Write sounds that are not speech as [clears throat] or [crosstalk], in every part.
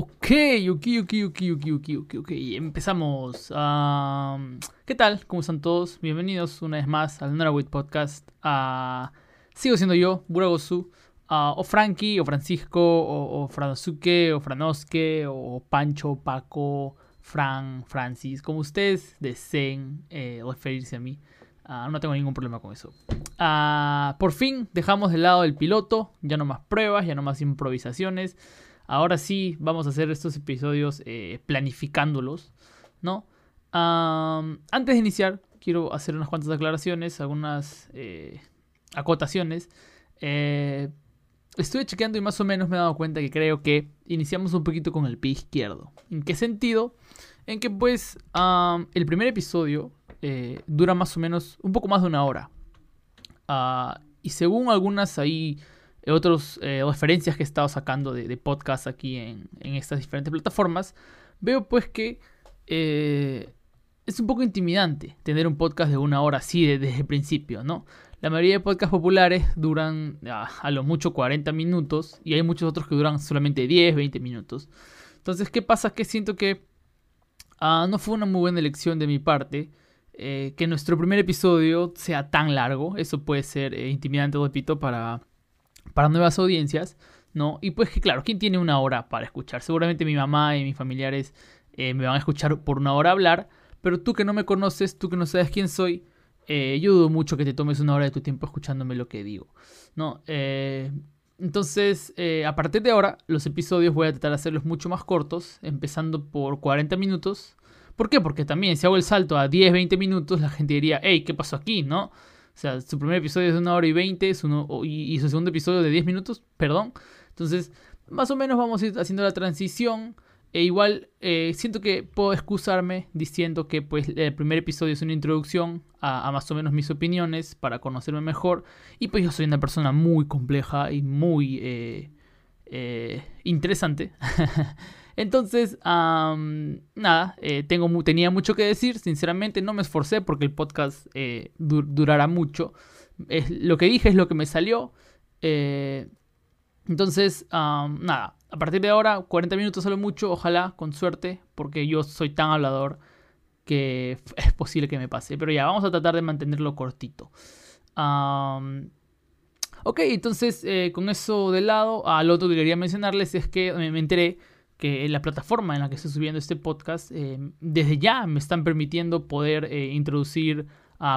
Ok, ok, ok, ok, ok, ok, ok, ok. Empezamos. ¿Qué tal? ¿Cómo están todos? Bienvenidos una vez más al Norawit Podcast. Uh, sigo siendo yo, Buragosu. Uh, o Frankie, o Francisco, o, o Franosuke, o Franoske, o Pancho, Paco, Fran, Francis, como ustedes deseen eh, referirse a mí. Uh, no tengo ningún problema con eso. Por fin dejamos de lado el piloto, ya no más pruebas, ya no más improvisaciones. Ahora sí vamos a hacer estos episodios eh, planificándolos, ¿no? antes de iniciar, quiero hacer unas cuantas aclaraciones, algunas eh, acotaciones. Eh, estuve chequeando y más o menos me he dado cuenta que creo que iniciamos un poquito con el pie izquierdo. ¿En qué sentido? En que pues el primer episodio dura más o menos un poco más de una hora. Ah, y según algunas ahí otras eh, referencias que he estado sacando de, de podcast aquí en, estas diferentes plataformas, veo pues que eh, es un poco intimidante tener un podcast de una hora así desde el principio, ¿no? La mayoría de podcasts populares duran ah, a lo mucho 40 minutos y hay muchos otros que duran solamente 10, 20 minutos. Entonces, ¿qué pasa? Que siento que ah, no fue una muy buena elección de mi parte. Eh, que nuestro primer episodio sea tan largo. Eso puede ser intimidante, repito, para, para nuevas audiencias, ¿no? Y pues que claro, ¿quién tiene una hora para escuchar? Seguramente mi mamá y mis familiares eh, me van a escuchar por una hora hablar, pero tú que no me conoces, tú que no sabes quién soy, eh, yo dudo mucho que te tomes una hora de tu tiempo escuchándome lo que digo, ¿no? Eh, entonces, a partir de ahora, los episodios voy a tratar de hacerlos mucho más cortos, empezando por 40 minutos. ¿Por qué? Porque también si hago el salto a 10, 20 minutos, la gente diría, hey, ¿qué pasó aquí? ¿No? O sea, su primer episodio es de una hora y veinte y, su segundo episodio de 10 minutos, perdón. Entonces, más o menos vamos a ir haciendo la transición. E igual eh, siento que puedo excusarme diciendo que pues el primer episodio es una introducción a, más o menos mis opiniones para conocerme mejor. Y pues yo soy una persona muy compleja y muy eh, eh, interesante. [laughs] Entonces, nada, eh, tengo, tenía mucho que decir, sinceramente no me esforcé porque el podcast eh, durará mucho. lo que dije es lo que me salió. Eh, entonces, nada, a partir de ahora, 40 minutos solo mucho, ojalá, con suerte, porque yo soy tan hablador que [laughs] es posible que me pase. Pero ya, vamos a tratar de mantenerlo cortito. ok, entonces, con eso de lado, al otro que quería mencionarles es que me enteré que la plataforma en la que estoy subiendo este podcast, eh, desde ya me están permitiendo poder eh, introducir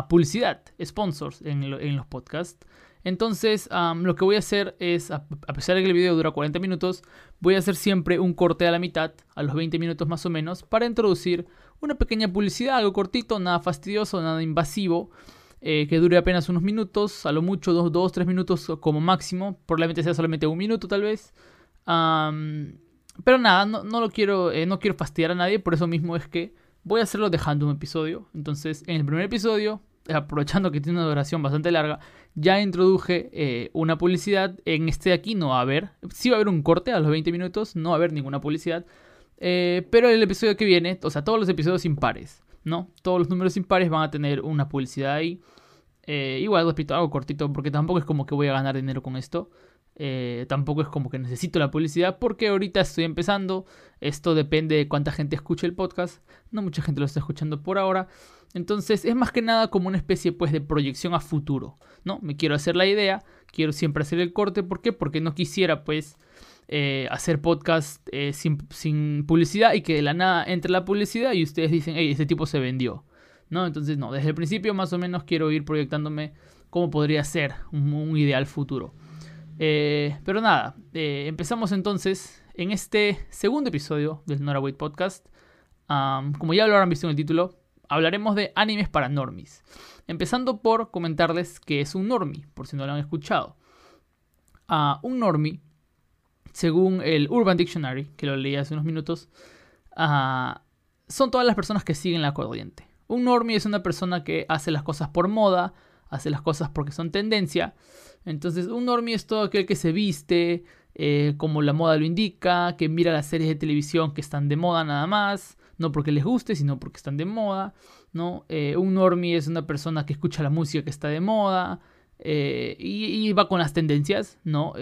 publicidad, sponsors en, los podcasts. Entonces, lo que voy a hacer es, a, pesar de que el video dura 40 minutos, voy a hacer siempre un corte a la mitad, a los 20 minutos más o menos, para introducir una pequeña publicidad, algo cortito, nada fastidioso, nada invasivo. Eh, que dure apenas unos minutos, a lo mucho 2, 2, 3 minutos como máximo, probablemente sea solamente un minuto tal vez. Pero nada, no, lo quiero, eh, no quiero fastidiar a nadie, por eso mismo es que voy a hacerlo dejando un episodio. Entonces, en el primer episodio, aprovechando que tiene una duración bastante larga, ya introduje eh, una publicidad. En este de aquí no va a haber, sí va a haber un corte a los 20 minutos, no va a haber ninguna publicidad. Eh, pero el episodio que viene, o sea, todos los episodios impares, ¿no? Todos los números impares van a tener una publicidad ahí. igual, repito, algo cortito, porque tampoco es como que voy a ganar dinero con esto. Eh, tampoco es como que necesito la publicidad porque ahorita estoy empezando. Esto depende de cuánta gente escuche el podcast. No mucha gente lo está escuchando por ahora. Entonces es más que nada como una especie pues de proyección a futuro. ¿no? Me quiero hacer la idea. Quiero siempre hacer el corte. ¿Por qué? Porque no quisiera pues eh, hacer podcast eh, sin, publicidad y que de la nada entre la publicidad y ustedes dicen, hey, ese tipo se vendió. ¿no? Entonces no, desde el principio más o menos quiero ir proyectándome cómo podría ser un ideal futuro. Eh, pero nada, eh, empezamos entonces en este segundo episodio del Noraway Podcast. como ya lo habrán visto en el título, hablaremos de animes para normies. Empezando por comentarles que es un normie, por si no lo han escuchado. Un normie, según el Urban Dictionary, que lo leí hace unos minutos, son todas las personas que siguen la corriente. Un normie es una persona que hace las cosas por moda, hace las cosas porque son tendencia entonces, un normie es todo aquel que se viste eh, como la moda lo indica, que mira las series de televisión que están de moda nada más, no porque les guste, sino porque están de moda, ¿no? Eh, un normie es una persona que escucha la música que está de moda, eh, y, va con las tendencias, ¿no?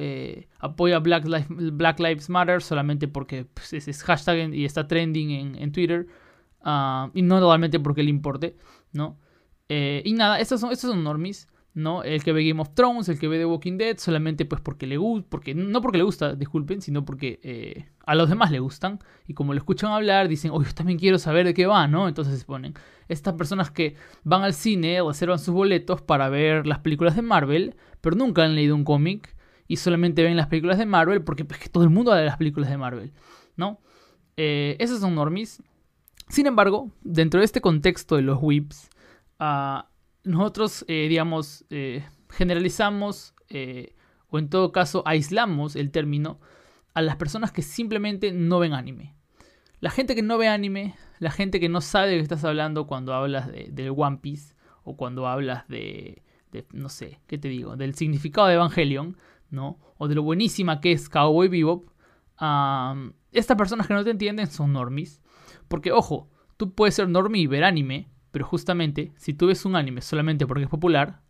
Apoya Black, Lives Matter solamente porque pues, es, hashtag y está trending en, Twitter ah, y no normalmente porque le importe, ¿no? Y nada, estos son, estos son normies. ¿No? El que ve Game of Thrones, el que ve The Walking Dead, solamente pues porque le gusta, porque, no porque le gusta, disculpen, sino porque eh, a los demás le gustan. Y como lo escuchan hablar, dicen, oye, yo también quiero saber de qué va, ¿no? Entonces se ponen. Estas personas que van al cine, reservan sus boletos para ver las películas de Marvel, pero nunca han leído un cómic y solamente ven las películas de Marvel porque pues, que todo el mundo habla de las películas de Marvel, ¿no? Eh, esos son normies. Sin embargo, dentro de este contexto de los whips, uh, nosotros, eh, digamos, eh, generalizamos eh, o en todo caso aislamos el término a las personas que simplemente no ven anime. La gente que no ve anime, la gente que no sabe de qué estás hablando cuando hablas de, del One Piece o cuando hablas de, no sé, ¿qué te digo? Del significado de Evangelion, ¿no? O de lo buenísima que es Cowboy Bebop. estas personas que no te entienden son normies. Porque, ojo, tú puedes ser normie y ver anime, pero justamente, si tú ves un anime solamente porque es popular,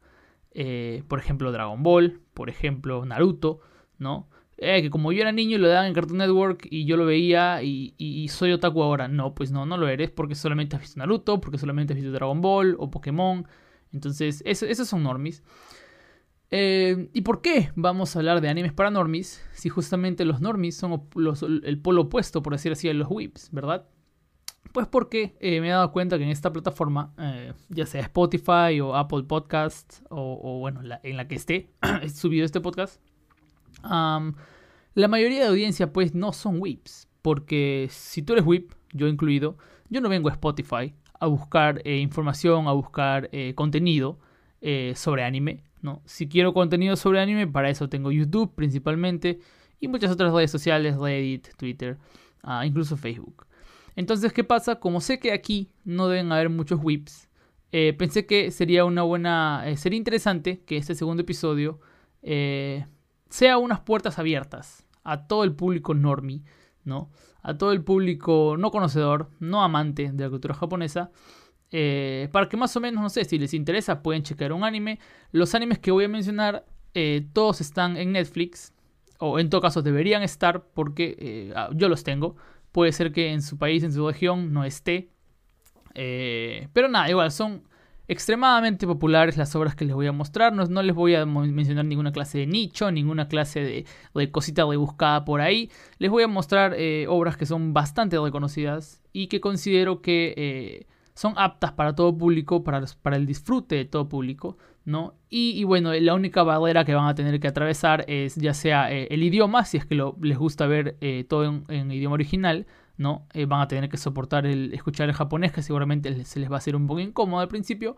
eh, por ejemplo Dragon Ball, por ejemplo Naruto, ¿no? Eh, que como yo era niño lo daban en Cartoon Network y yo lo veía y, soy otaku ahora. No, pues no, no lo eres porque solamente has visto Naruto, porque solamente has visto Dragon Ball o Pokémon. Entonces, esos son normies. Eh, ¿Y por qué vamos a hablar de animes para normies si justamente los normies son el polo opuesto, por decir así, de los whips, ¿verdad? Pues porque eh, me he dado cuenta que en esta plataforma, eh, ya sea Spotify o Apple Podcasts o, bueno, en la que esté [clears throat] subido este podcast, la mayoría de audiencia pues no son whips. Porque si tú eres whip, yo incluido, yo no vengo a Spotify a buscar eh, información, a buscar contenido sobre anime. ¿no? Si quiero contenido sobre anime, para eso tengo YouTube principalmente y muchas otras redes sociales, Reddit, Twitter, ah, incluso Facebook. Entonces, ¿qué pasa? Como sé que aquí no deben haber muchos whips, eh, pensé que sería una buena. Eh, sería interesante que este segundo episodio eh, sea unas puertas abiertas a todo el público normie, ¿no? A todo el público no conocedor, no amante de la cultura japonesa. para que más o menos, no sé, si les interesa, pueden checar un anime. Los animes que voy a mencionar, todos están en Netflix. O en todo caso deberían estar porque ah, yo los tengo. Puede ser que en su país, en su región, no esté. Eh, pero nada, igual, son extremadamente populares las obras que les voy a mostrar. No, les voy a mencionar ninguna clase de nicho, ninguna clase de, de cosita rebuscada por ahí. Les voy a mostrar eh, obras que son bastante reconocidas y que considero que eh, son aptas para todo público, para, para el disfrute de todo público. ¿no? Y, bueno, la única barrera que van a tener que atravesar es ya sea eh, el idioma, si es que les gusta ver eh, todo en, idioma original, ¿no? Eh, van a tener que soportar el escuchar el japonés, que seguramente se les va a hacer un poco incómodo al principio.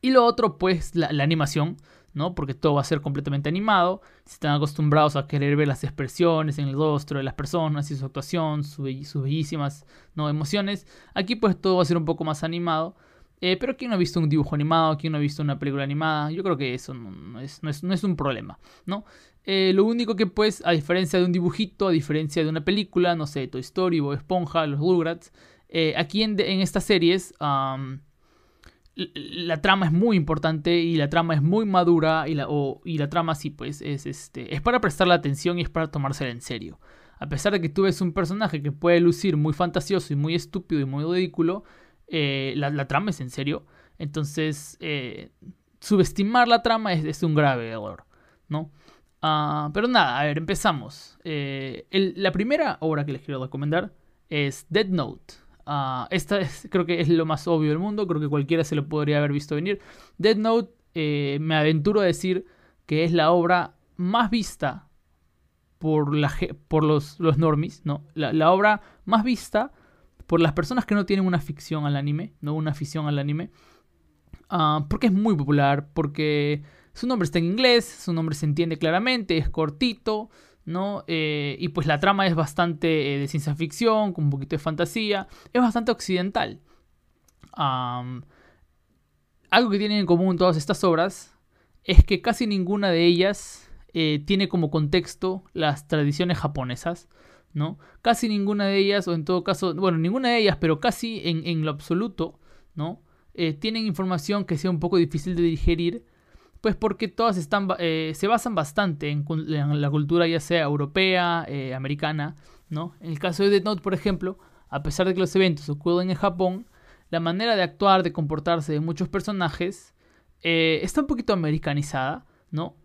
y lo otro, pues, la, animación, ¿no? Porque todo va a ser completamente animado. Si están acostumbrados a querer ver las expresiones en el rostro de las personas y su actuación, sus bellísimas ¿no? emociones, aquí pues todo va a ser un poco más animado. Eh, pero ¿quién no ha visto un dibujo animado? ¿Quién no ha visto una película animada? Yo creo que eso no, es, no es, un problema, ¿no? Eh, lo único que pues, a diferencia de un dibujito, a diferencia de una película, no sé, Toy Story, Bob Esponja, Los Rugrats, eh, aquí en, estas series la trama es muy importante y la trama es muy madura y la, y la trama sí pues es, este, es para prestarle atención y es para tomársela en serio. A pesar de que tú ves un personaje que puede lucir muy fantasioso y muy estúpido y muy ridículo, eh, la, trama es en serio. Entonces, eh, subestimar la trama es, un grave error, ¿no? Ah, pero nada, a ver, empezamos. Eh, la primera obra que les quiero recomendar es Dead Note. Ah, esta creo que es lo más obvio del mundo, creo que cualquiera se lo podría haber visto venir. Dead Note, me aventuro a decir que es la obra más vista por, los, los normies, ¿no? La, la obra más vista por las personas que no tienen una ficción al anime, no una afición al anime, ah, porque es muy popular, porque su nombre está en inglés, su nombre se entiende claramente, es cortito, ¿no? Eh, y pues la trama es bastante eh, de ciencia ficción, con un poquito de fantasía, es bastante occidental. algo que tienen en común todas estas obras es que casi ninguna de ellas eh, tiene como contexto las tradiciones japonesas. ¿no? Casi ninguna de ellas, o en todo caso, bueno, ninguna de ellas, pero casi en, lo absoluto, ¿no? tienen información que sea un poco difícil de digerir, pues porque todas están, eh, se basan bastante en, la cultura ya sea europea, eh, americana, ¿no? En el caso de Death Note, por ejemplo, a pesar de que los eventos ocurren en Japón, la manera de actuar, de comportarse de muchos personajes está un poquito americanizada, ¿no?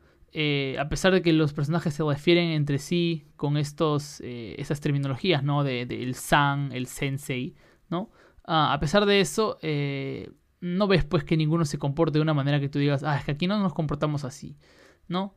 a pesar de que los personajes se refieren entre sí con estos, esas terminologías, ¿no? De, el san, el sensei, ¿no? Ah, a pesar de eso, eh, no ves pues que ninguno se comporte de una manera que tú digas, ah, es que aquí no nos comportamos así, ¿no?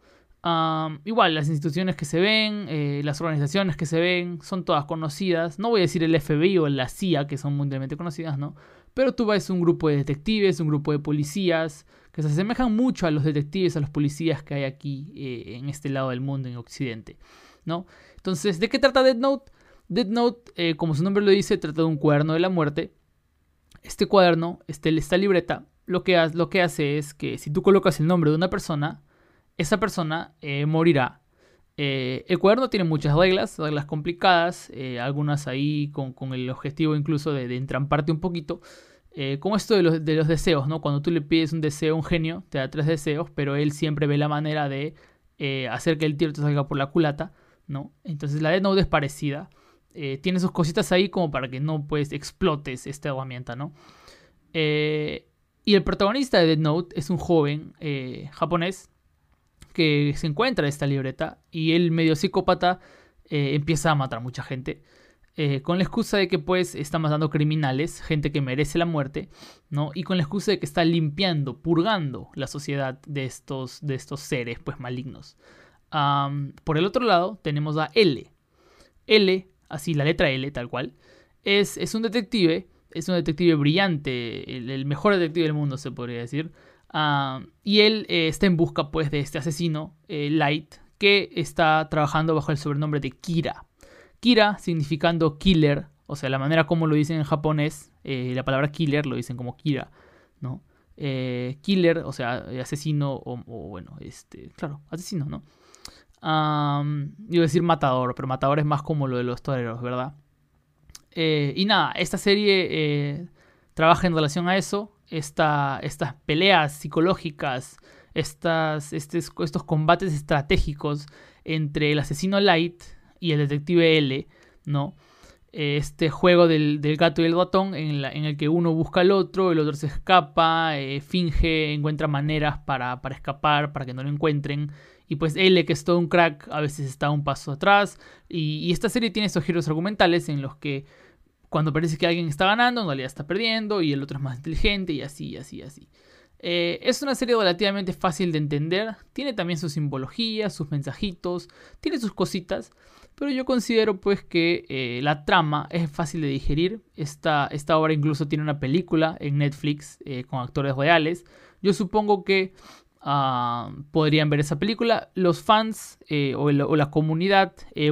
igual, las instituciones que se ven, eh, las organizaciones que se ven, son todas conocidas. No voy a decir el FBI o la CIA, que son mundialmente conocidas, ¿no? Pero tú ves un grupo de detectives, un grupo de policías, que se asemejan mucho a los detectives, a los policías que hay aquí eh, en este lado del mundo, en Occidente, ¿no? Entonces, ¿de qué trata Dead Note? Dead Note, como su nombre lo dice, trata de un cuaderno de la muerte este cuaderno, este, esta libreta, lo que, lo que hace es que si tú colocas el nombre de una persona, esa persona eh, morirá. Eh, el cuaderno tiene muchas reglas, reglas complicadas, eh, algunas ahí con, el objetivo incluso de, entramparte un poquito. como esto de los, de los, deseos, ¿no? Cuando tú le pides un deseo a un genio, te da tres deseos, pero él siempre ve la manera de hacer que el tiro te salga por la culata, ¿no? Entonces la de Note es parecida. Eh, tiene sus cositas ahí como para que no pues explotes esta herramienta, ¿no? Eh, y el protagonista de Dead Note es un joven eh, japonés que se encuentra en esta libreta y él medio psicópata empieza a matar mucha gente. con la excusa de que pues está matando criminales, gente que merece la muerte, ¿no? Y con la excusa de que está limpiando, purgando la sociedad de estos, de estos seres pues malignos. por el otro lado tenemos a L. L así la letra L, tal cual, es, es un detective, es un detective brillante, el, mejor detective del mundo, se podría decir. Ah, y él eh, está en busca, pues, de este asesino, eh, Light, que está trabajando bajo el sobrenombre de Kira. Kira significando killer, o sea, la manera como lo dicen en japonés, eh, la palabra killer lo dicen como Kira, ¿no? killer, o sea, asesino, o, o, bueno, este, claro, asesino, ¿no? Um, iba a decir matador, pero matador es más como lo de los toreros, ¿verdad? Eh, y nada, esta serie eh, trabaja en relación a eso. Esta, estas peleas psicológicas, estas, estos, estos combates estratégicos entre el asesino Light y el detective L, ¿no? Este juego del, gato y el ratón en, en, el que uno busca al otro, el otro se escapa, eh, finge, encuentra maneras para, para escapar, para que no lo encuentren. Y pues L, que es todo un crack, a veces está un paso atrás. Y, esta serie tiene estos giros argumentales en los que cuando parece que alguien está ganando, en realidad está perdiendo y el otro es más inteligente y así, así, así. Eh, es una serie relativamente fácil de entender, tiene también su simbología, sus mensajitos, tiene sus cositas, pero yo considero pues que eh, la trama es fácil de digerir. Esta, esta obra incluso tiene una película en Netflix eh, con actores reales. Yo supongo que Ah, podrían ver esa película. Los fans o, la comunidad eh,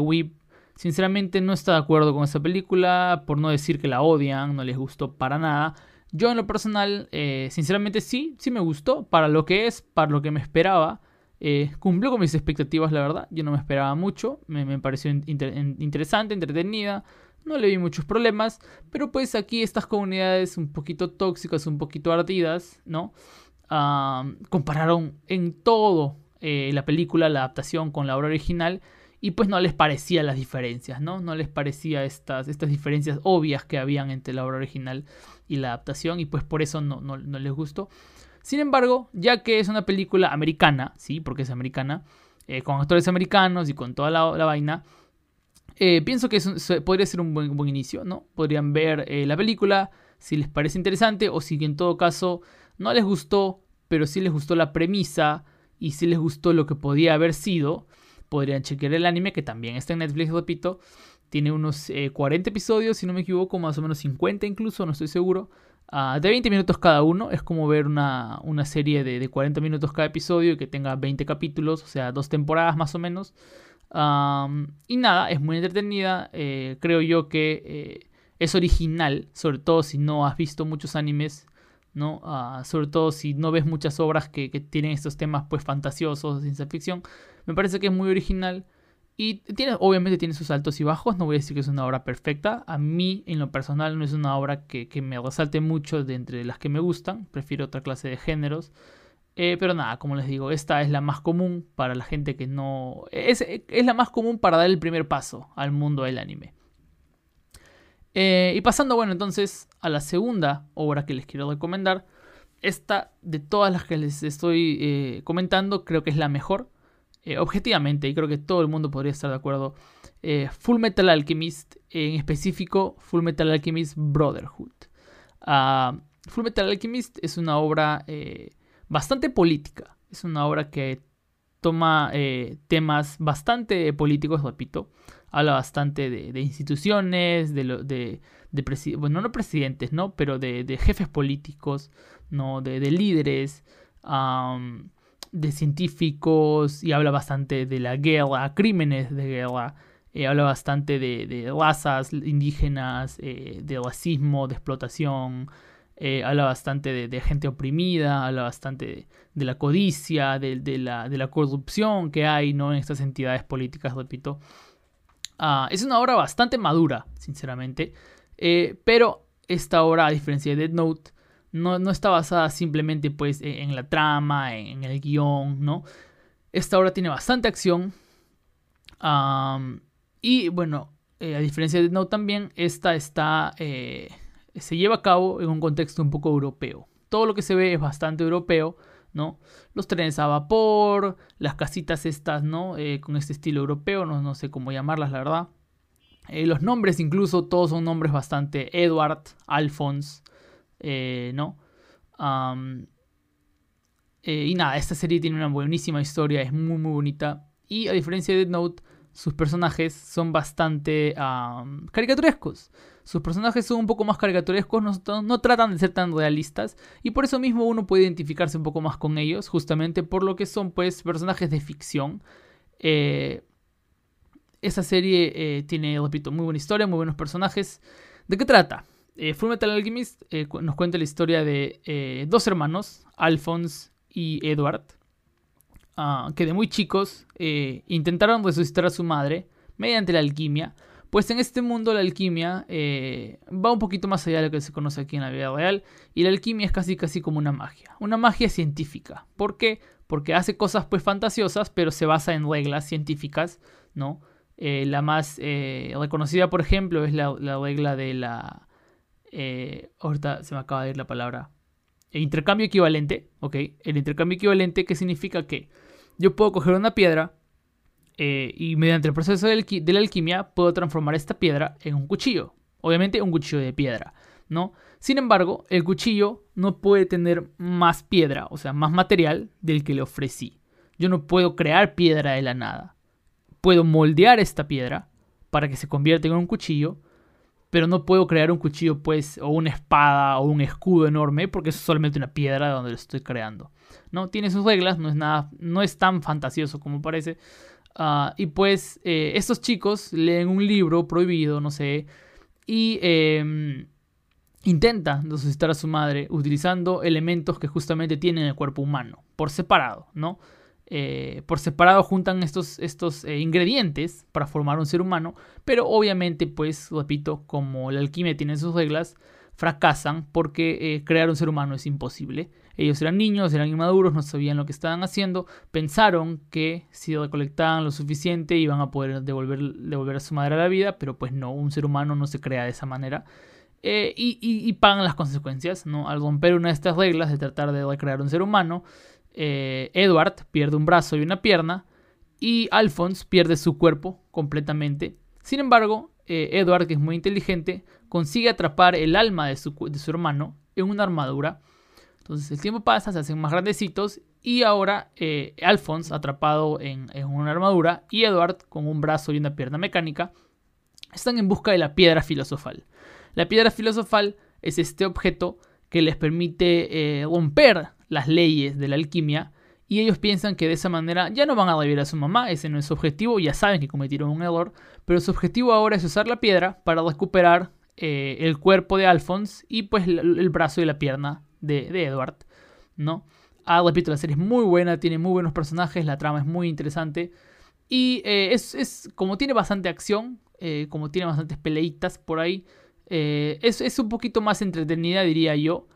sinceramente no está de acuerdo con esa película, por no decir que la odian, no les gustó para nada. Yo en lo personal, eh, sinceramente sí, sí me gustó, para lo que es, para lo que me esperaba. Eh, cumplió con mis expectativas, la verdad. Yo no me esperaba mucho, me, pareció interesante, entretenida. No le vi muchos problemas, pero pues aquí estas comunidades un poquito tóxicas, un poquito ardidas, ¿no? compararon en todo eh, la película, la adaptación con la obra original y pues no les parecía las diferencias, ¿no? No les parecía estas, estas diferencias obvias que habían entre la obra original y la adaptación y pues por eso no, no, les gustó. Sin embargo, ya que es una película americana, sí, porque es americana, eh, con actores americanos y con toda la, vaina, eh, pienso que podría ser un buen, buen, inicio, ¿no? Podrían ver la película si les parece interesante o si en todo caso no les gustó, pero sí les gustó la premisa y si les gustó lo que podía haber sido, podrían chequear el anime que también está en Netflix, repito. Tiene unos 40 eh, episodios, si no me equivoco, más o menos 50 incluso, no estoy seguro. Ah, de 20 minutos cada uno, es como ver una, serie de, 40 minutos cada episodio y que tenga 20 capítulos, o sea, dos temporadas más o menos. y nada, es muy entretenida. Eh, creo yo que eh, es original, sobre todo si no has visto muchos animes ¿no? Ah, sobre todo si no ves muchas obras que, tienen estos temas pues fantasiosos de ciencia ficción. Me parece que es muy original Y obviamente tiene sus altos y bajos, no voy a decir que es una obra perfecta. A mí, en lo personal, no es una obra que, me resalte mucho de entre las que me gustan. Prefiero otra clase de géneros. Eh, pero nada, como les digo, esta es la más común para la gente que no... Es, es la más común para dar el primer paso al mundo del anime. Eh, y pasando, bueno, entonces a la segunda obra que les quiero recomendar. Esta, de todas las que les estoy eh, comentando, creo que es la mejor. Eh, objetivamente, y creo que todo el mundo podría estar de acuerdo, eh, Full Metal Alchemist, en específico Full Metal Alchemist Brotherhood. Uh, Full Metal Alchemist es una obra eh, bastante política, es una obra que toma temas bastante políticos, repito, habla bastante de, instituciones, de, de, bueno, no presidentes, ¿no? Pero de, jefes políticos, ¿no? De, líderes de científicos y habla bastante de la guerra, crímenes de guerra. Eh, habla bastante de, razas indígenas, eh, de racismo, de explotación. Eh, habla bastante de, gente oprimida, habla bastante de, la codicia, de, la, de la corrupción que hay ¿no? en estas entidades políticas, repito. Ah, es una obra bastante madura, sinceramente. pero esta obra, a diferencia de Dead Note, no, está basada simplemente pues e, en, la trama, en, el guion, ¿no? Esta obra tiene bastante acción. y bueno, eh, a diferencia de No también, esta está, eh, se lleva a cabo en un contexto un poco europeo. Todo lo que se ve es bastante europeo, ¿no? Los trenes a vapor, las casitas estas, ¿no? Eh, con este estilo europeo, no, no, sé cómo llamarlas, la verdad. los nombres incluso, todos son nombres bastante Edward, Alphonse, eh, ¿no? Eh, y nada, esta serie tiene una buenísima historia, es muy muy bonita. Y a diferencia de Dead Note, sus personajes son bastante caricaturescos. Sus personajes son un poco más caricaturescos, no, tratan de ser tan realistas. Y por eso mismo uno puede identificarse un poco más con ellos, justamente por lo que son pues personajes de ficción. Eh, esta serie tiene, repito, muy buena historia, muy buenos personajes. ¿De qué trata? Eh, Full Metal Alchemist eh, nos cuenta la historia de eh, dos hermanos, Alphonse y Edward, ah, que de muy chicos intentaron resucitar a su madre mediante la alquimia. Pues en este mundo la alquimia va un poquito más allá de lo que se conoce aquí en la vida real y la alquimia es casi casi como una magia, una magia científica. ¿Por qué? Porque hace cosas pues fantasiosas, pero se basa en reglas científicas, ¿no? la más reconocida, por ejemplo, es la regla de la eh, ahorita se me acaba de ir la palabra, el intercambio equivalente, ¿ok? El intercambio equivalente que significa que yo puedo coger una piedra eh, y mediante el proceso de, la alquimia puedo transformar esta piedra en un cuchillo. Obviamente un cuchillo de piedra, ¿no? Sin embargo, el cuchillo no puede tener más piedra, o sea, más material del que le ofrecí. Yo no puedo crear piedra de la nada. Puedo moldear esta piedra para que se convierta en un cuchillo, pero no puedo crear un cuchillo, pues, o una espada o un escudo enorme, porque es solamente una piedra donde lo estoy creando. ¿no? Tiene sus reglas, no es, nada, no es tan fantasioso como parece. Ah, y pues, eh, estos chicos leen un libro prohibido, no sé, y eh, intentan resucitar a su madre utilizando elementos que justamente tienen el cuerpo humano, por separado, ¿no? Eh, por separado juntan estos, estos eh, ingredientes para formar un ser humano, pero obviamente, pues, repito, como la alquimia tiene sus reglas, fracasan porque eh, crear un ser humano es imposible. Ellos eran niños, eran inmaduros, no sabían lo que estaban haciendo, pensaron que si recolectaban lo suficiente iban a poder devolver, devolver a su madre a la vida, pero pues no, un ser humano no se crea de esa manera. y, pagan las consecuencias, ¿no? Al romper una de estas reglas de tratar de recrear un ser humano, eh, Edward pierde un brazo y una pierna y Alphonse pierde su cuerpo completamente. Sin embargo, eh, Edward, que es muy inteligente, consigue atrapar el alma de su, hermano en una armadura. Entonces el tiempo pasa, se hacen más grandecitos y ahora eh, Alphonse atrapado en, en, una armadura y Edward con un brazo y una pierna mecánica están en busca de la piedra filosofal. La piedra filosofal es este objeto que les permite romper las leyes de la alquimia y ellos piensan que de esa manera ya no van a revivir a su mamá, ese no es su objetivo, ya saben que cometieron un error, pero su objetivo ahora es usar la piedra para recuperar eh, el cuerpo de Alphonse y pues el, brazo y la pierna de, Edward, ¿no? Ah, repito, la serie es muy buena, tiene muy buenos personajes, la trama es muy interesante Y eh, es, como tiene bastante acción, eh, como tiene bastantes peleitas por ahí, eh, es, un poquito más entretenida, diría yo.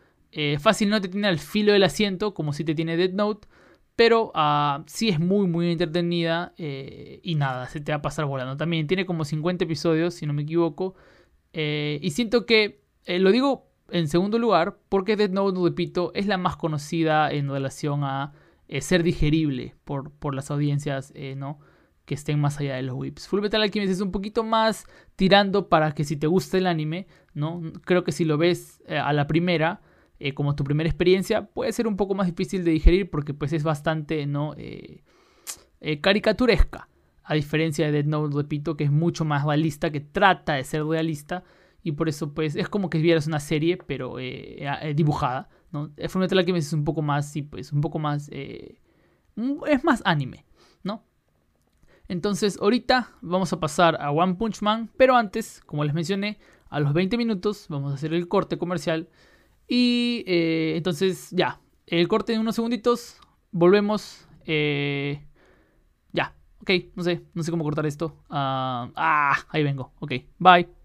Fácil no te tiene al filo del asiento, como si te tiene Dead Note, pero uh, sí es muy, muy entretenida y nada, se te va a pasar volando. También tiene como 50 episodios, si no me equivoco. y siento que, lo digo en segundo lugar, porque Dead Note, repito, es la más conocida en relación a ser digerible por, por las audiencias, ¿no? que estén más allá de los whips. Full Metal Alchemist es un poquito más tirando para que si te gusta el anime, ¿no? Creo que si lo ves eh, a la primera, eh, como tu primera experiencia, puede ser un poco más difícil de digerir porque pues es bastante, ¿no? Eh, caricaturesca. A diferencia de Dead Note, repito, que es mucho más realista, que trata de ser realista. Y por eso, pues, es como que vieras una serie, pero dibujada, ¿no? Full Metal Alchemist es un poco más, sí, pues, un poco más... es más anime, ¿no? Entonces ahorita vamos a pasar a One Punch Man, pero antes, como les mencioné, a los 20 minutos vamos a hacer el corte comercial. Y eh, entonces ya, el corte en unos segunditos, volvemos. Eh, ya, ok, no sé, no sé cómo cortar esto. ah, ah ahí vengo, ok, bye.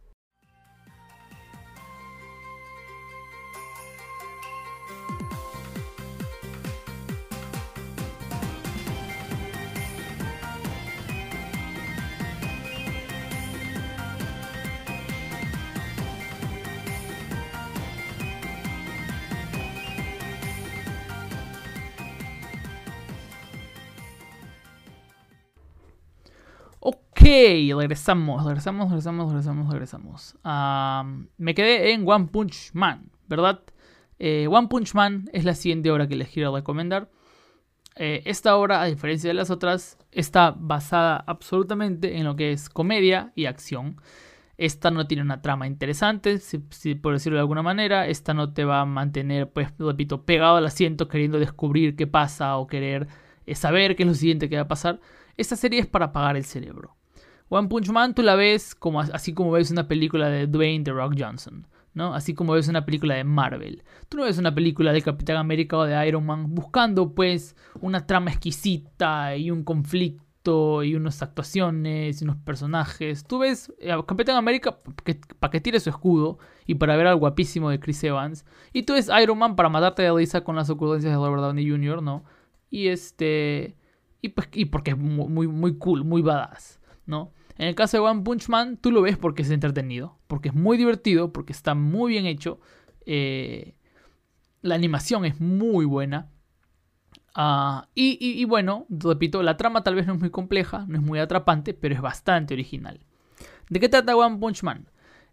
Regresamos, regresamos, regresamos, regresamos, regresamos. me quedé en One Punch Man, ¿verdad? Eh, One Punch Man es la siguiente obra que les quiero recomendar. Eh, esta obra, a diferencia de las otras, está basada absolutamente en lo que es comedia y acción. Esta no tiene una trama interesante, si, por decirlo de alguna manera. Esta no te va a mantener, pues, repito, pegado al asiento queriendo descubrir qué pasa o querer eh, saber qué es lo siguiente que va a pasar. Esta serie es para apagar el cerebro. One Punch Man tú la ves como, así como ves una película de Dwayne The Rock Johnson, ¿no? Así como ves una película de Marvel. Tú no ves una película de Capitán América o de Iron Man buscando pues una trama exquisita y un conflicto y unas actuaciones y unos personajes. Tú ves a Capitán América para que tire su escudo y para ver al guapísimo de Chris Evans. Y tú ves Iron Man para matarte de risa con las ocurrencias de Robert Downey Jr., ¿no? Y este... Y, pues, y porque es muy, muy, muy cool, muy badass. ¿No? En el caso de One Punch Man, tú lo ves porque es entretenido, porque es muy divertido, porque está muy bien hecho. Eh, la animación es muy buena. Ah, y, bueno, repito, la trama tal vez no es muy compleja, no es muy atrapante, pero es bastante original. ¿De qué trata One Punch Man?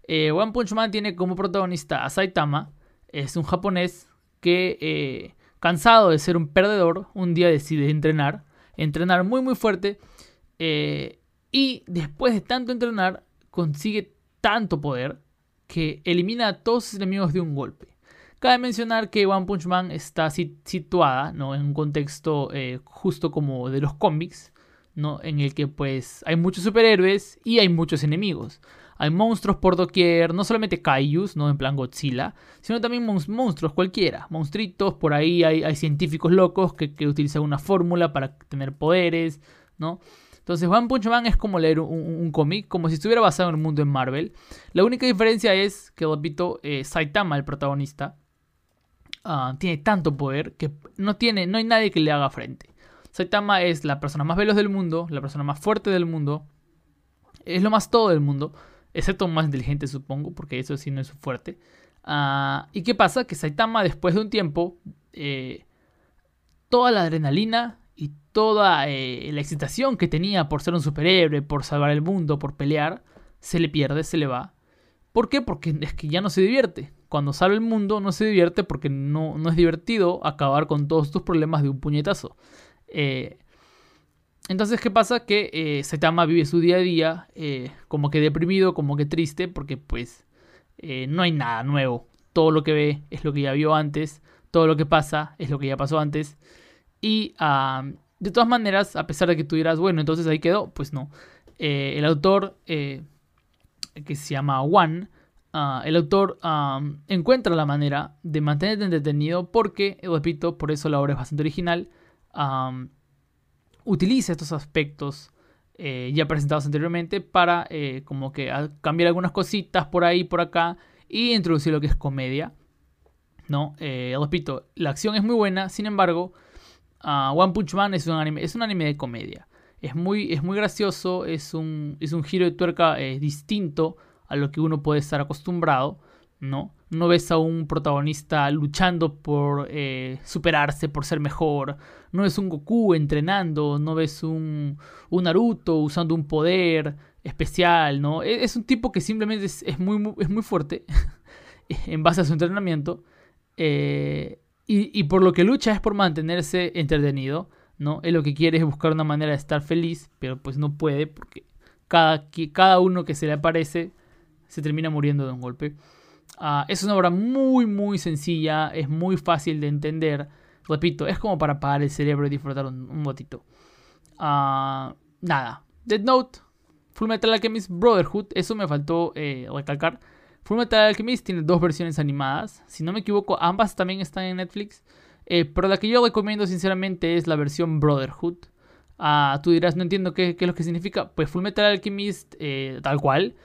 Eh, One Punch Man tiene como protagonista a Saitama, es un japonés que, eh, cansado de ser un perdedor, un día decide entrenar, entrenar muy muy fuerte. Y después de tanto entrenar, consigue tanto poder que elimina a todos sus enemigos de un golpe. Cabe mencionar que One Punch Man está situada ¿no? en un contexto eh, justo como de los cómics, ¿no? en el que pues hay muchos superhéroes y hay muchos enemigos. Hay monstruos por doquier, no solamente kaijus, ¿no? en plan Godzilla, sino también monstruos cualquiera, monstruitos, por ahí hay, científicos locos que utilizan una fórmula para tener poderes, ¿no? Entonces One Punch Man es como leer un, cómic, como si estuviera basado en el mundo en Marvel. La única diferencia es que, repito, eh, Saitama, el protagonista, ah, tiene tanto poder que no, tiene, no hay nadie que le haga frente. Saitama es la persona más veloz del mundo, la persona más fuerte del mundo, es lo más todo del mundo, excepto más inteligente supongo, porque eso sí no es fuerte. Ah, ¿Y qué pasa? Que Saitama después de un tiempo, eh, toda la adrenalina y toda eh, la excitación que tenía por ser un superhéroe, por salvar el mundo, por pelear, se le pierde, se le va. ¿Por qué? Porque es que ya no se divierte. Cuando salva el mundo no se divierte porque no, no es divertido acabar con todos tus problemas de un puñetazo. Eh, entonces, ¿qué pasa? Que eh, Saitama vive su día a día eh, como que deprimido, como que triste, porque pues no hay nada nuevo. Todo lo que ve es lo que ya vio antes, todo lo que pasa es lo que ya pasó antes. Y de todas maneras, a pesar de que tú dirás, bueno, entonces ahí quedó, pues no. Eh, el autor, eh, que se llama Juan, ah, el autor encuentra la manera de mantenerte entretenido porque, repito, por eso la obra es bastante original, utiliza estos aspectos eh, ya presentados anteriormente para como que cambiar algunas cositas por ahí, por acá y introducir lo que es comedia. ¿no? Repito, la acción es muy buena, sin embargo, uh, One Punch Man es un anime, es un anime de comedia. Es muy, es muy gracioso, es un, es un giro de tuerca distinto a lo que uno puede estar acostumbrado, ¿no? No ves a un protagonista luchando por superarse, por ser mejor, no es un Goku entrenando, no ves un, un Naruto usando un poder especial, ¿no? E, es, un tipo que simplemente es, muy, es muy fuerte [laughs] en base a su entrenamiento eh, y, por lo que lucha es por mantenerse entretenido, ¿no? Él lo que quiere es buscar una manera de estar feliz, pero pues no puede porque cada, cada uno que se le aparece se termina muriendo de un golpe. Ah, es una obra muy, muy sencilla, es muy fácil de entender. Repito, es como para apagar el cerebro y disfrutar un, botito. Ah, nada. Dead Note, Full Metal Alchemist Brotherhood, eso me faltó eh, recalcar. Full Metal Alchemist tiene dos versiones animadas. Si no me equivoco, ambas también están en Netflix. Eh, pero la que yo recomiendo sinceramente es la versión Brotherhood. Ah, tú dirás, no entiendo qué, es lo que significa. Pues Full Metal Alchemist, eh, tal cual.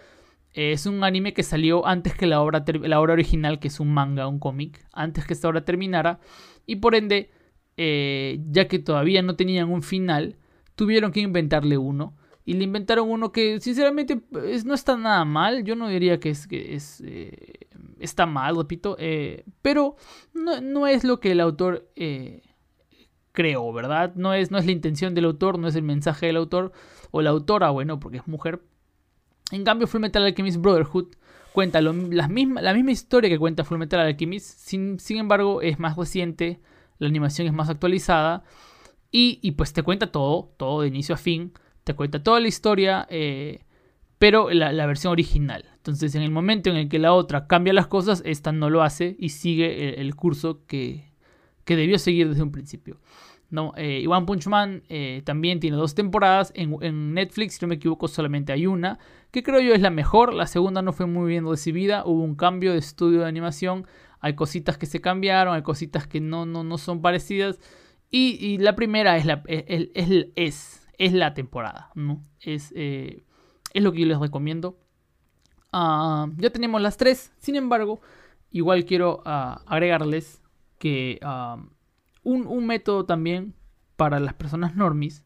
es un anime que salió antes que la obra, la obra original, que es un manga, un cómic. Antes que esta obra terminara. Y por ende, eh, ya que todavía no tenían un final, tuvieron que inventarle uno. Y le inventaron uno que sinceramente no está nada mal. Yo no diría que es, que es eh, está mal, repito. Eh, pero no, es lo que el autor creó, ¿verdad? No es, no es la intención del autor, no es el mensaje del autor. O la autora, bueno, porque es mujer. En cambio, Fullmetal Alchemist Brotherhood cuenta la misma historia que cuenta Fullmetal Alchemist, sin, sin embargo es más reciente, la animación es más actualizada y, y, pues te cuenta todo, todo de inicio a fin, te cuenta toda la historia, eh, pero la, versión original. Entonces en el momento en el que la otra cambia las cosas, esta no lo hace y sigue el, curso que, que debió seguir desde un principio. ¿no? Eh, One Punch Man eh, también tiene dos temporadas. En, Netflix, si no me equivoco, solamente hay una. Que creo yo es la mejor. La segunda no fue muy bien recibida. Hubo un cambio de estudio de animación. Hay cositas que se cambiaron. Hay cositas que no, no, no son parecidas. Y, la primera es la, es, es, es, la temporada. ¿no? Es, eh, es lo que yo les recomiendo. Ah, ya tenemos las tres. Sin embargo, igual quiero ah, agregarles que. Ah, un, método también para las personas normis,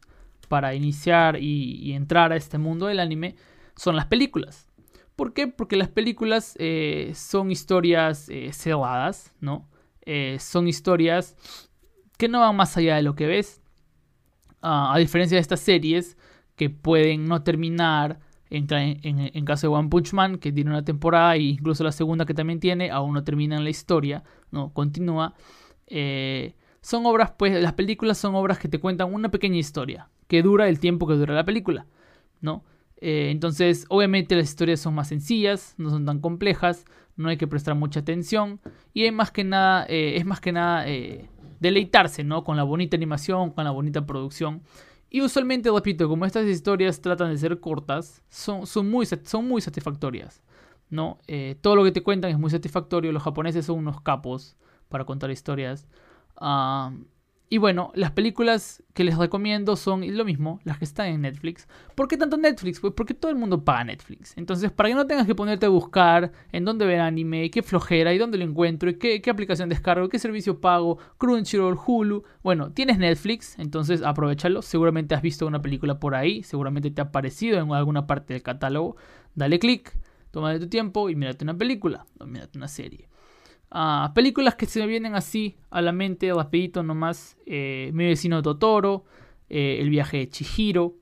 para iniciar y, entrar a este mundo del anime, son las películas. ¿Por qué? Porque las películas eh, son historias eh, cebadas, ¿no? Son historias que no van más allá de lo que ves. A diferencia de estas series que pueden no terminar, en, en, caso de One Punch Man, que tiene una temporada, e incluso la segunda que también tiene, aún no termina en la historia, no continúa. Eh, son obras, pues las películas son obras que te cuentan una pequeña historia, que dura el tiempo que dura la película, ¿no? Eh, entonces, obviamente las historias son más sencillas, no son tan complejas, no hay que prestar mucha atención y hay más que nada, eh, es más que nada eh, deleitarse, ¿no? Con la bonita animación, con la bonita producción. Y usualmente, repito, como estas historias tratan de ser cortas, son, son, muy, son muy satisfactorias, ¿no? todo lo que te cuentan es muy satisfactorio, los japoneses son unos capos para contar historias y bueno, las películas que les recomiendo son lo mismo, las que están en Netflix. ¿Por qué tanto Netflix? Pues porque todo el mundo paga Netflix. Entonces, para que no tengas que ponerte a buscar en dónde ver anime, qué flojera, y dónde lo encuentro, y qué, aplicación descargo, qué servicio pago, Crunchyroll, Hulu. Bueno, tienes Netflix, entonces aprovechalo. Seguramente has visto una película por ahí, seguramente te ha aparecido en alguna parte del catálogo. Dale click, toma tu tiempo y mírate una película o mírate una serie películas que se me vienen así a la mente, rapidito nomás. Eh, Mi vecino Totoro, eh, El viaje de Chihiro,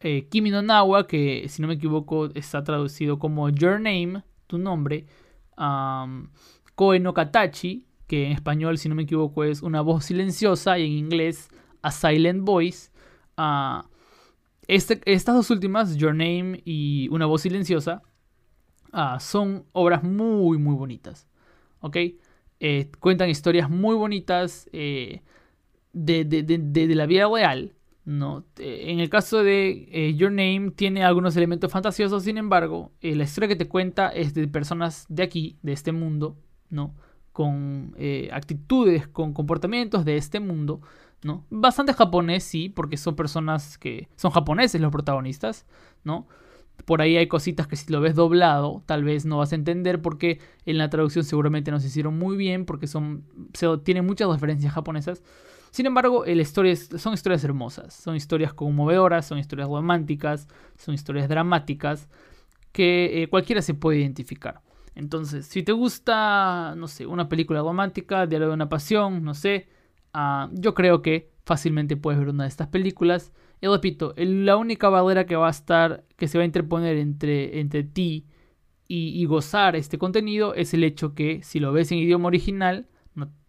eh, Kimi no Nawa, que si no me equivoco está traducido como Your Name, tu nombre. Koe no Katachi, que en español si no me equivoco es una voz silenciosa y en inglés A Silent Voice. Este, estas dos últimas, Your Name y Una voz silenciosa, ah, son obras muy muy bonitas. ¿Ok? Eh, cuentan historias muy bonitas eh, de, la vida real, ¿no? Eh, en el caso de Your Name tiene algunos elementos fantasiosos, sin embargo, la historia que te cuenta es de personas de aquí, de este mundo, ¿no? con actitudes, con comportamientos de este mundo, ¿no? Bastante japonés, sí, porque son personas que son japoneses los protagonistas, ¿no? Por ahí hay cositas que si lo ves doblado, tal vez no vas a entender porque en la traducción seguramente no se hicieron muy bien, porque son, se, tienen muchas referencias japonesas. Sin embargo, el son historias hermosas, son historias conmovedoras, son historias románticas, son historias dramáticas que eh, cualquiera se puede identificar. Entonces, si te gusta, no sé, una película romántica, Diario de una pasión, no sé, ah, yo creo que fácilmente puedes ver una de estas películas. Y repito, la única barrera que va a estar, que se va a interponer entre, entre ti y, gozar este contenido es el hecho que si lo ves en idioma original,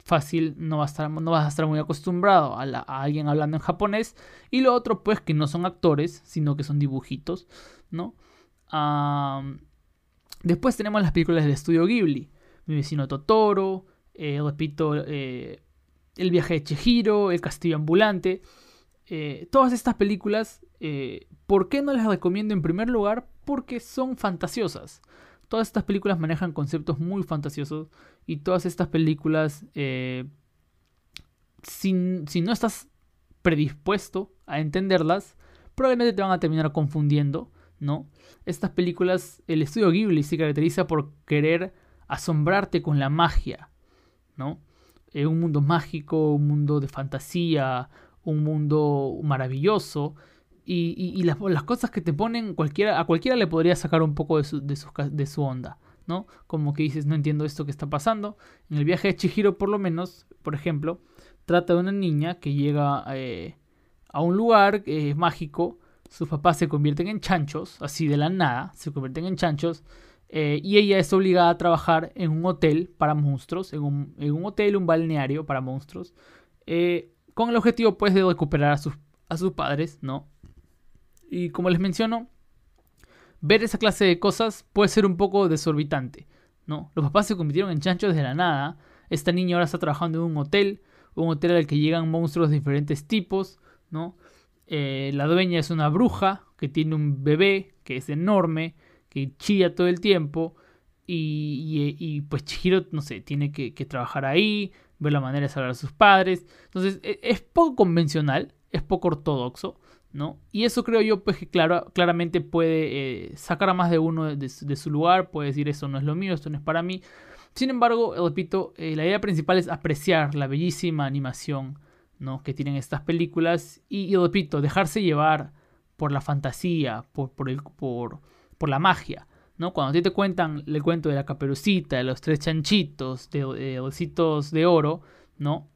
fácil no, a estar, no vas a estar muy acostumbrado a, alguien hablando en japonés. Y lo otro, pues, que no son actores, sino que son dibujitos, ¿no? después tenemos las películas del estudio Ghibli. Mi vecino Totoro, eh, repito, eh, El viaje de Chihiro, El castillo ambulante. Eh, todas estas películas, ¿por qué no las recomiendo en primer lugar? Porque son fantasiosas. Todas estas películas manejan conceptos muy fantasiosos y todas estas películas, si, si no estás predispuesto a entenderlas, probablemente te van a terminar confundiendo ¿no? Estas películas, el estudio Ghibli se caracteriza por querer asombrarte con la magia, ¿no? Eh, un mundo mágico, un mundo de fantasía, un mundo maravilloso. Y, las, cosas que te ponen, cualquiera, a cualquiera le podría sacar un poco de su, de su, onda, ¿no? Como que dices, no entiendo esto que está pasando. En el viaje de Chihiro, por lo menos, por ejemplo, trata de una niña que llega eh, a un lugar mágico sus papás se convierten en chanchos, así de la nada, se convierten en chanchos, eh, y ella es obligada a trabajar en un hotel para monstruos, en un, hotel, un balneario para monstruos, eh, con el objetivo pues de recuperar a sus, a sus padres, ¿no? Y como les menciono, ver esa clase de cosas puede ser un poco desorbitante, ¿no? Los papás se convirtieron en chanchos de la nada, esta niña ahora está trabajando en un hotel, un hotel al que llegan monstruos de diferentes tipos, ¿no? Eh, la dueña es una bruja que tiene un bebé que es enorme, que chilla todo el tiempo. Y, pues Chihiro, no sé, tiene que, trabajar ahí, ver la manera de salvar a sus padres. Entonces e, es, poco convencional, es poco ortodoxo, ¿no? Y eso creo yo, pues que claro, claramente puede eh, sacar a más de uno de, su lugar, puede decir eso no es lo mío, esto no es para mí. Sin embargo, repito, eh, la idea principal es apreciar la bellísima animación que tienen estas películas y, repito, dejarse llevar por la fantasía, por, por, el, por, por la magia. Cuando a ti te cuentan el cuento de la caperucita, de los tres chanchitos, de, de de oro, ¿no?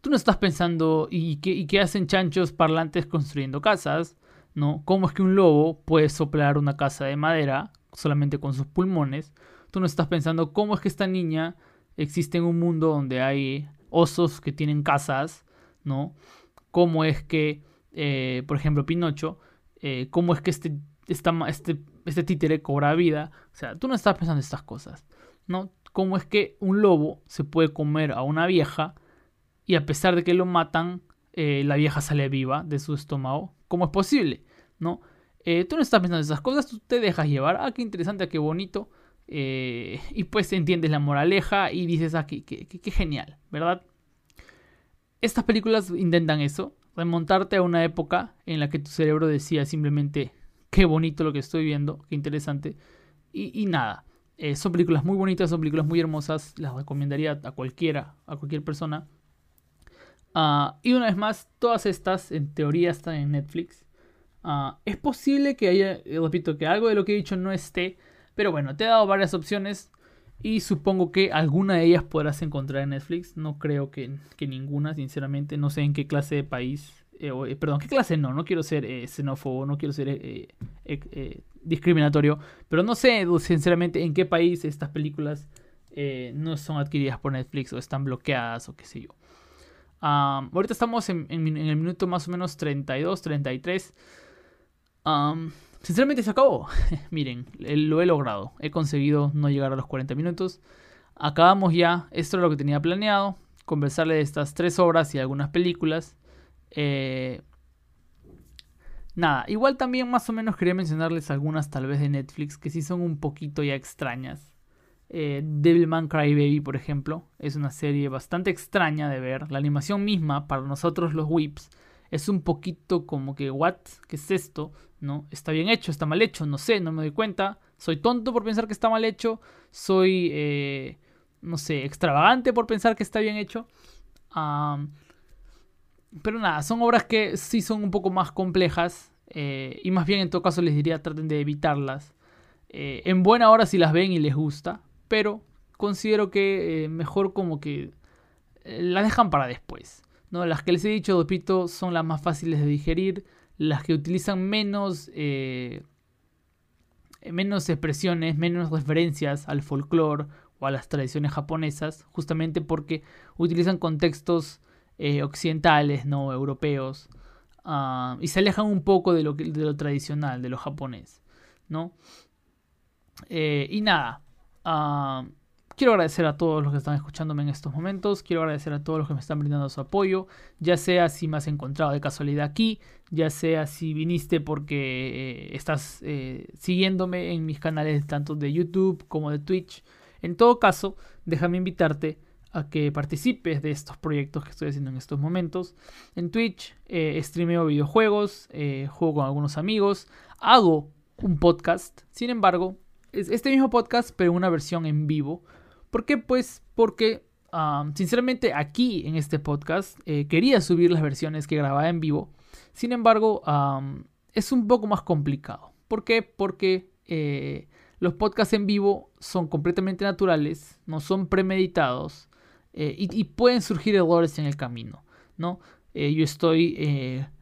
Tú no estás pensando, ¿y qué, ¿y qué hacen chanchos parlantes construyendo casas? ¿No? ¿Cómo es que un lobo puede soplar una casa de madera solamente con sus pulmones? Tú no estás pensando, ¿cómo es que esta niña existe en un mundo donde hay osos que tienen casas, ¿no? Cómo es que, eh, por ejemplo, Pinocho, eh, cómo es que este, este, este títere cobra vida. O sea, tú no estás pensando en estas cosas, ¿no? Cómo es que un lobo se puede comer a una vieja y a pesar de que lo matan, eh, la vieja sale viva de su estómago. ¿Cómo es posible? ¿No? tú no estás pensando en esas cosas, tú te dejas llevar. Ah, qué interesante, ah, qué bonito. Eh, y pues entiendes la moraleja y dices, ah, qué, genial, ¿verdad? Estas películas intentan eso, remontarte a una época en la que tu cerebro decía simplemente, qué bonito lo que estoy viendo, qué interesante, y, nada. Eh, son películas muy bonitas, son películas muy hermosas, las recomendaría a cualquiera, a cualquier persona. Ah, y una vez más, todas estas en teoría están en Netflix. Ah, es posible que haya, eh, repito, que algo de lo que he dicho no esté, pero bueno, te he dado varias opciones y supongo que alguna de ellas podrás encontrar en Netflix. No creo que, ninguna, sinceramente. No sé en qué clase de país. Eh, eh, perdón, qué clase no. No quiero ser eh, xenófobo, no quiero ser discriminatorio. Pero no sé, sinceramente, en qué país estas películas no son adquiridas por Netflix o están bloqueadas o qué sé yo. ahorita estamos en, en, el minuto más o menos 32, 33. Um, Sinceramente se acabó. [laughs] Miren, lo he logrado. He conseguido no llegar a los 40 minutos. Acabamos ya. Esto es lo que tenía planeado. Conversarle de estas tres obras y algunas películas. Eh, nada, igual también más o menos quería mencionarles algunas tal vez de Netflix que sí son un poquito ya extrañas. Eh, Devilman Crybaby, por ejemplo, es una serie bastante extraña de ver. La animación misma, para nosotros los whips, es un poquito como que, ¿what? ¿Qué es esto? ¿No? ¿Está bien hecho? ¿Está mal hecho? No sé, no me doy cuenta. Soy tonto por pensar que está mal hecho. Soy, eh, no sé, extravagante por pensar que está bien hecho. Pero nada, son obras que sí son un poco más complejas. Eh, y más bien en todo caso les diría traten de evitarlas. Eh, en buena hora si las ven y les gusta. Pero considero que mejor como que las dejan para después. ¿no? Las que les he dicho, Dopito, son las más fáciles de digerir, las que utilizan menos, eh, menos expresiones, menos referencias al folclore o a las tradiciones japonesas, justamente porque utilizan contextos eh, occidentales, no europeos, ah, y se alejan un poco de lo, de lo tradicional, de lo japonés, ¿no? Eh, y nada, ah, Quiero agradecer a todos los que están escuchándome en estos momentos. Quiero agradecer a todos los que me están brindando su apoyo. Ya sea si me has encontrado de casualidad aquí, ya sea si viniste porque eh, estás siguiéndome en mis canales tanto de YouTube como de Twitch. En todo caso, déjame invitarte a que participes de estos proyectos que estoy haciendo en estos momentos. En Twitch eh, streameo videojuegos, eh, juego con algunos amigos, hago un podcast. Sin embargo, es este mismo podcast, pero una versión en vivo ¿Por qué? Pues porque sinceramente aquí en este podcast eh, quería subir las versiones que grababa en vivo. Sin embargo, es un poco más complicado. ¿Por qué? Porque eh, los podcasts en vivo son completamente naturales, no son premeditados eh, y, pueden surgir errores en el camino. ¿no? yo estoy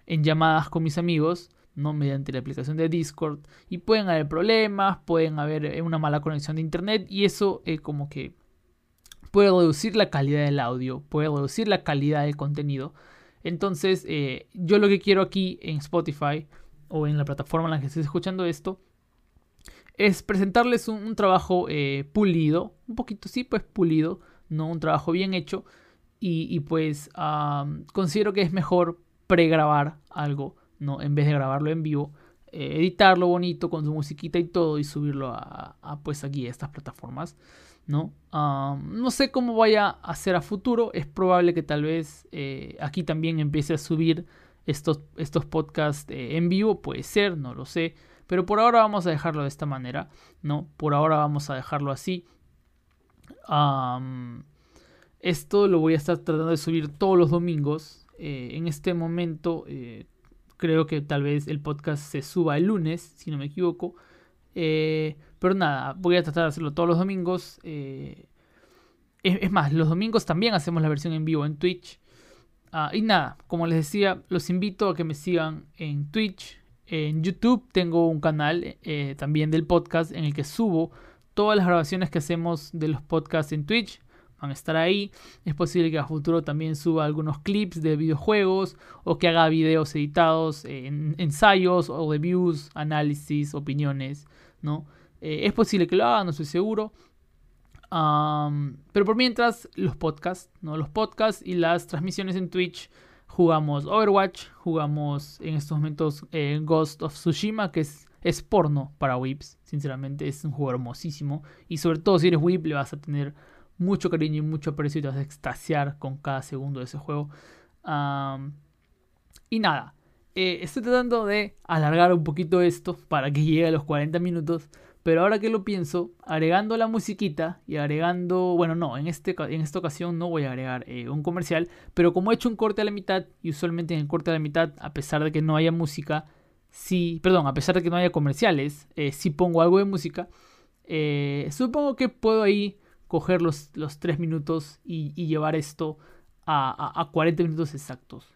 en llamadas con mis amigos ¿no? mediante la aplicación de Discord y pueden haber problemas, pueden haber una mala conexión de internet y eso como que puede reducir la calidad del audio, puede reducir la calidad del contenido. Entonces, eh, yo lo que quiero aquí en Spotify o en la plataforma en la que estés escuchando esto es presentarles un, trabajo eh, pulido, un poquito sí, pues pulido, no un trabajo bien hecho. Y, pues considero que es mejor pregrabar algo, ¿no? En vez de grabarlo en vivo. Eh, editarlo bonito con su musiquita y todo y subirlo a, pues aquí estas plataformas. ¿no? no sé cómo vaya a ser a futuro. Es probable que tal vez eh, aquí también empiece a subir estos, estos podcasts eh, en vivo. Puede ser, no lo sé. Pero por ahora vamos a dejarlo de esta manera, ¿no? Por ahora vamos a dejarlo así. Esto lo voy a estar tratando de subir todos los domingos. Eh, en este momento creo que tal vez el podcast se suba el lunes, si no me equivoco. Eh, pero nada, voy a tratar de hacerlo todos los domingos. Eh, es, más, los domingos también hacemos la versión en vivo en Twitch. Ah, y nada, como les decía, los invito a que me sigan en Twitch. En YouTube tengo un canal eh, también del podcast en el que subo todas las grabaciones que hacemos de los podcasts en Twitch van a estar ahí. Es posible que a futuro también suba algunos clips de videojuegos o que haga videos editados, en, ensayos o reviews, análisis, opiniones, ¿no? Eh, es posible que lo haga, no estoy seguro. pero por mientras, los podcasts, ¿no? Los podcasts y las transmisiones en Twitch. Jugamos Overwatch, jugamos en estos momentos eh, Ghost of Tsushima, que es, es porno para Whips. Sinceramente, es un juego hermosísimo. Y sobre todo si eres Whip, le vas a tener mucho cariño y mucho aprecio y te vas a extasiar con cada segundo de ese juego. y nada, eh, estoy tratando de alargar un poquito esto para que llegue a los 40 minutos. Pero ahora que lo pienso, agregando la musiquita y agregando, bueno, no, en, este, en esta ocasión no voy a agregar eh, un comercial, pero como he hecho un corte a la mitad, y usualmente en el corte a la mitad, a pesar de que no haya música, sí, perdón, a pesar de que no haya comerciales, eh, sí pongo algo de música, supongo que puedo ahí coger los, los 3 minutos y, llevar esto a, a, 40 minutos exactos.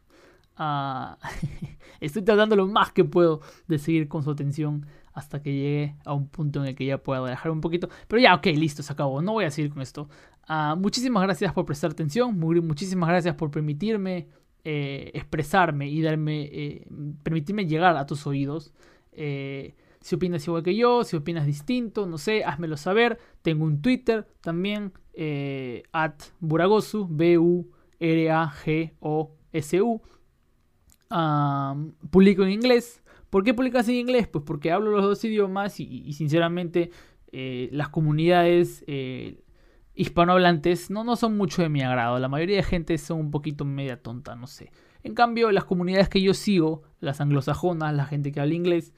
Ah, [laughs] estoy tratando lo más que puedo de seguir con su atención hasta que llegue a un punto en el que ya pueda dejar un poquito. Pero ya, ok, listo, se acabó. No voy a seguir con esto. Ah, muchísimas gracias por prestar atención. muchísimas gracias por permitirme eh, expresarme y darme, eh, permitirme llegar a tus oídos. Eh, si opinas igual que yo, si opinas distinto, no sé, házmelo saber. Tengo un Twitter también, at Buragosu, B-U-R-A-G-O-S-U. publico en inglés. ¿Por qué publicas en inglés? Pues porque hablo los dos idiomas y, sinceramente las comunidades hispanohablantes no, no son mucho de mi agrado. La mayoría de gente son un poquito media tonta, no sé. En cambio, las comunidades que yo sigo, las anglosajonas, la gente que habla inglés,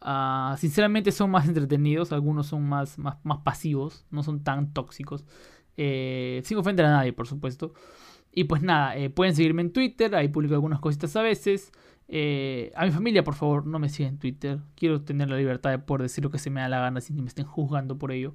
ah, sinceramente son más entretenidos. Algunos son más, más, más pasivos, no son tan tóxicos. Eh, sin ofender a nadie, por supuesto. Y pues nada, pueden seguirme en Twitter, ahí publico algunas cositas a veces. Eh, a mi familia, por favor, no me sigan en Twitter. Quiero tener la libertad de poder decir lo que se me da la gana sin que me estén juzgando por ello.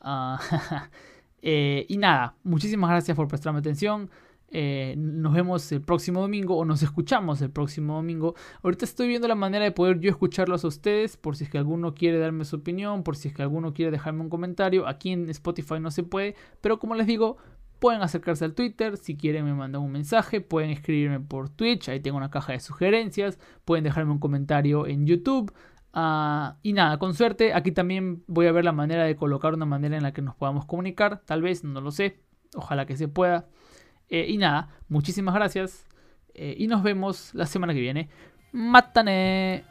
Ah, [laughs] eh, y nada, muchísimas gracias por prestarme atención. Eh, nos vemos el próximo domingo o nos escuchamos el próximo domingo. Ahorita estoy viendo la manera de poder yo escucharlos a ustedes por si es que alguno quiere darme su opinión, por si es que alguno quiere dejarme un comentario. Aquí en Spotify no se puede, pero como les digo, Pueden acercarse al Twitter, si quieren me mandan un mensaje, pueden escribirme por Twitch, ahí tengo una caja de sugerencias, pueden dejarme un comentario en YouTube. Ah, y nada, con suerte, aquí también voy a ver la manera de colocar una manera en la que nos podamos comunicar, tal vez, no lo sé, ojalá que se pueda. Eh, y nada, muchísimas gracias eh, y nos vemos la semana que viene. ¡Mátane!